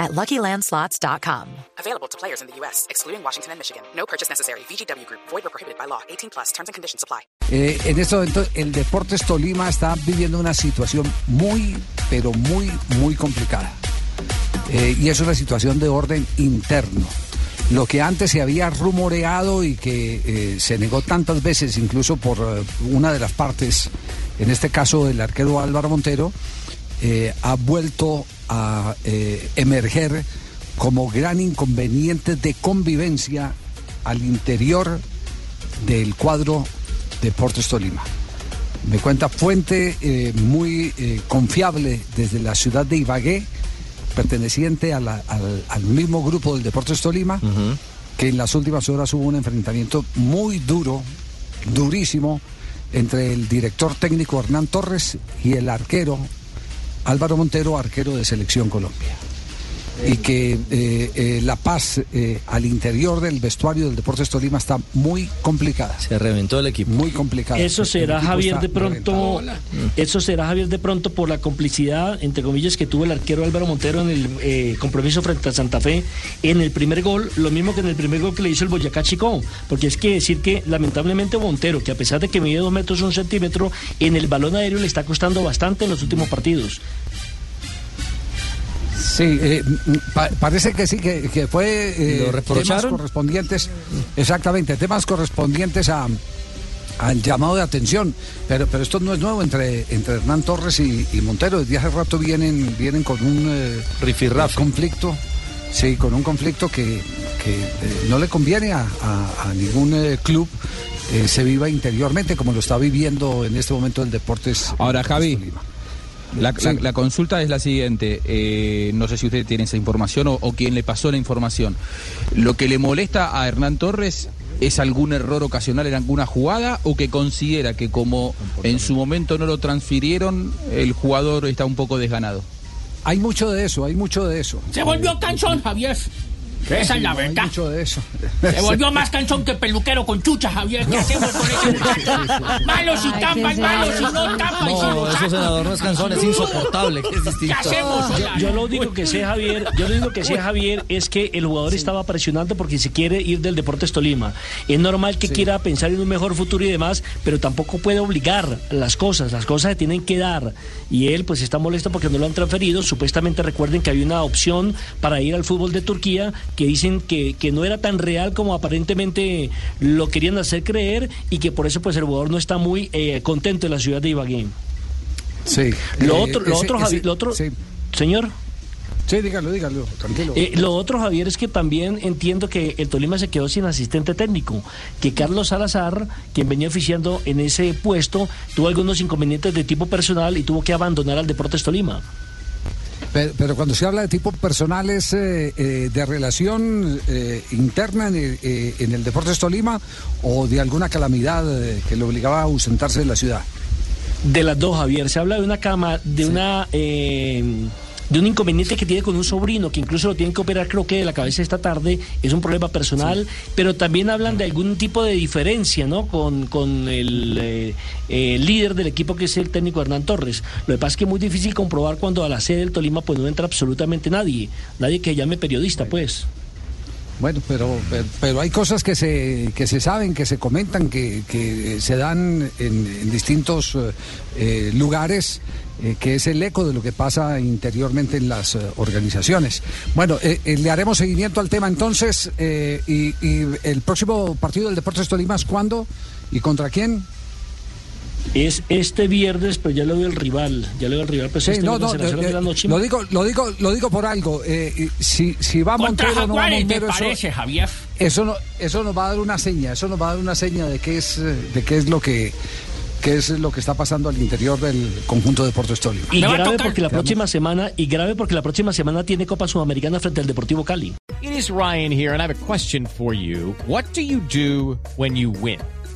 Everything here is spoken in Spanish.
at LuckyLandSlots.com. Available to players in the U.S., excluding Washington and Michigan. No purchase necessary. VGW Group. Void or prohibited by law. 18 plus. Terms and conditions apply. Eh, en este momento, el Deportes Tolima está viviendo una situación muy, pero muy, muy complicada. Eh, y es una situación de orden interno. Lo que antes se había rumoreado y que eh, se negó tantas veces, incluso por eh, una de las partes, en este caso el arquero Álvaro Montero, eh, ha vuelto a eh, emerger como gran inconveniente de convivencia al interior del cuadro Deportes Tolima. Me cuenta fuente eh, muy eh, confiable desde la ciudad de Ibagué, perteneciente a la- al, al mismo grupo del Deportes Tolima, que en las últimas horas hubo un enfrentamiento muy duro, durísimo, entre el director técnico Hernán Torres y el arquero Álvaro Montero, arquero de Selección Colombia. Y que eh, eh, la paz eh, al interior del vestuario del Deportes Tolima está muy complicada. Se reventó el equipo. Muy complicada. Eso será Javier de pronto, eso será Javier de pronto por la complicidad entre comillas que tuvo el arquero Álvaro Montero en el eh, compromiso frente a Santa Fe en el primer gol, lo mismo que en el primer gol que le hizo el Boyacá Chico, porque es que decir que lamentablemente Montero, que a pesar de que mide dos metros un centímetro, en el balón aéreo le está costando bastante en los últimos partidos. Sí, eh, pa- parece que sí, que, que fue eh, ¿Lo temas correspondientes, exactamente, temas correspondientes a al llamado de atención, pero pero esto no es nuevo entre entre Hernán Torres y, y Montero, desde hace rato vienen vienen con un eh, conflicto, sí, con un conflicto que, que, eh, no le conviene a, a- a ningún eh, club se viva interiormente como lo está viviendo en este momento el Deportes. Ahora, Javi. La, la- Sí. la consulta es la siguiente, eh, no sé si usted tiene esa información o, o quién le pasó la información. ¿Lo que le molesta a Hernán Torres es algún error ocasional en alguna jugada o que considera que como en su momento no lo transfirieron, el jugador está un poco desganado? Hay mucho de eso, hay mucho de eso. Se volvió cansón, Javier. Esa es la Hay verdad. mucho de eso. Se volvió más cansón que peluquero con chucha, Javier. ¿Qué hacemos con ese muchacho? Malos y tapas, malos y no tapas. y No, eso senador no es canción, es insoportable, ¿Qué hacemos? Yo, yo lo único que sé, Javier, yo lo único que sé, Javier, es que el jugador estaba presionando porque se quiere ir del Deportes Tolima. Es normal que quiera pensar en un mejor futuro y demás, pero tampoco puede obligar las cosas. Las cosas se tienen que dar. Y él, pues, está molesto porque no lo han transferido. Supuestamente recuerden que había una opción para ir al fútbol de Turquía que dicen que, que no era tan real como aparentemente lo querían hacer creer y que por eso, pues, el jugador no está muy eh, contento en la ciudad de Ibagué. Sí. Lo Eh, otro, lo ese- otro, ese- Javi- lo otro, Sí. señor. Sí, dígalo, dígalo, tranquilo. Eh, lo otro, Javier, es que también entiendo que el Tolima se quedó sin asistente técnico, que Carlos Salazar, quien venía oficiando en ese puesto, tuvo algunos inconvenientes de tipo personal y tuvo que abandonar al Deportes Tolima. Pero, pero cuando se habla de tipo personal es eh, eh, de relación eh, interna en el, en el Deportes Tolima o de alguna calamidad que le obligaba a ausentarse de la ciudad. De las dos, Javier, se habla de una cama, de una... de un inconveniente que tiene con un sobrino, que incluso lo tienen que operar creo que de la cabeza esta tarde, es un problema personal, pero también hablan de algún tipo de diferencia, ¿no? Con, con el eh, eh, líder del equipo que es el técnico Hernán Torres. Lo que pasa es que es muy difícil comprobar cuando a la sede del Tolima pues no entra absolutamente nadie, nadie que llame periodista, pues. Bueno, pero, pero, pero hay cosas que se, que se saben, que se comentan, que, que se dan en, distintos eh, eh, lugares, eh, que es el eco de lo que pasa interiormente en las organizaciones. Bueno, le haremos seguimiento al tema entonces. y, y el próximo partido del Deportes Tolima es cuándo y contra quién? Es este viernes, pero ya lo veo el rival, ya lo veo el rival, pues Sí, este no, viernes no, eh, ocho de la noche. lo digo, lo digo, lo digo por algo. eh, si, si va Montero, no va Montero, eso- parece, Javier. Eso no, eso nos va a dar una seña, eso nos va a dar una seña de qué es, de qué es lo que, qué es lo que está pasando al interior del conjunto de Deportes Tolima. Y grave tocar. porque la próxima semana, y grave porque la próxima semana tiene Copa Sudamericana frente al Deportivo Cali. It is Ryan here, and I have a question for you. What do you do when you win?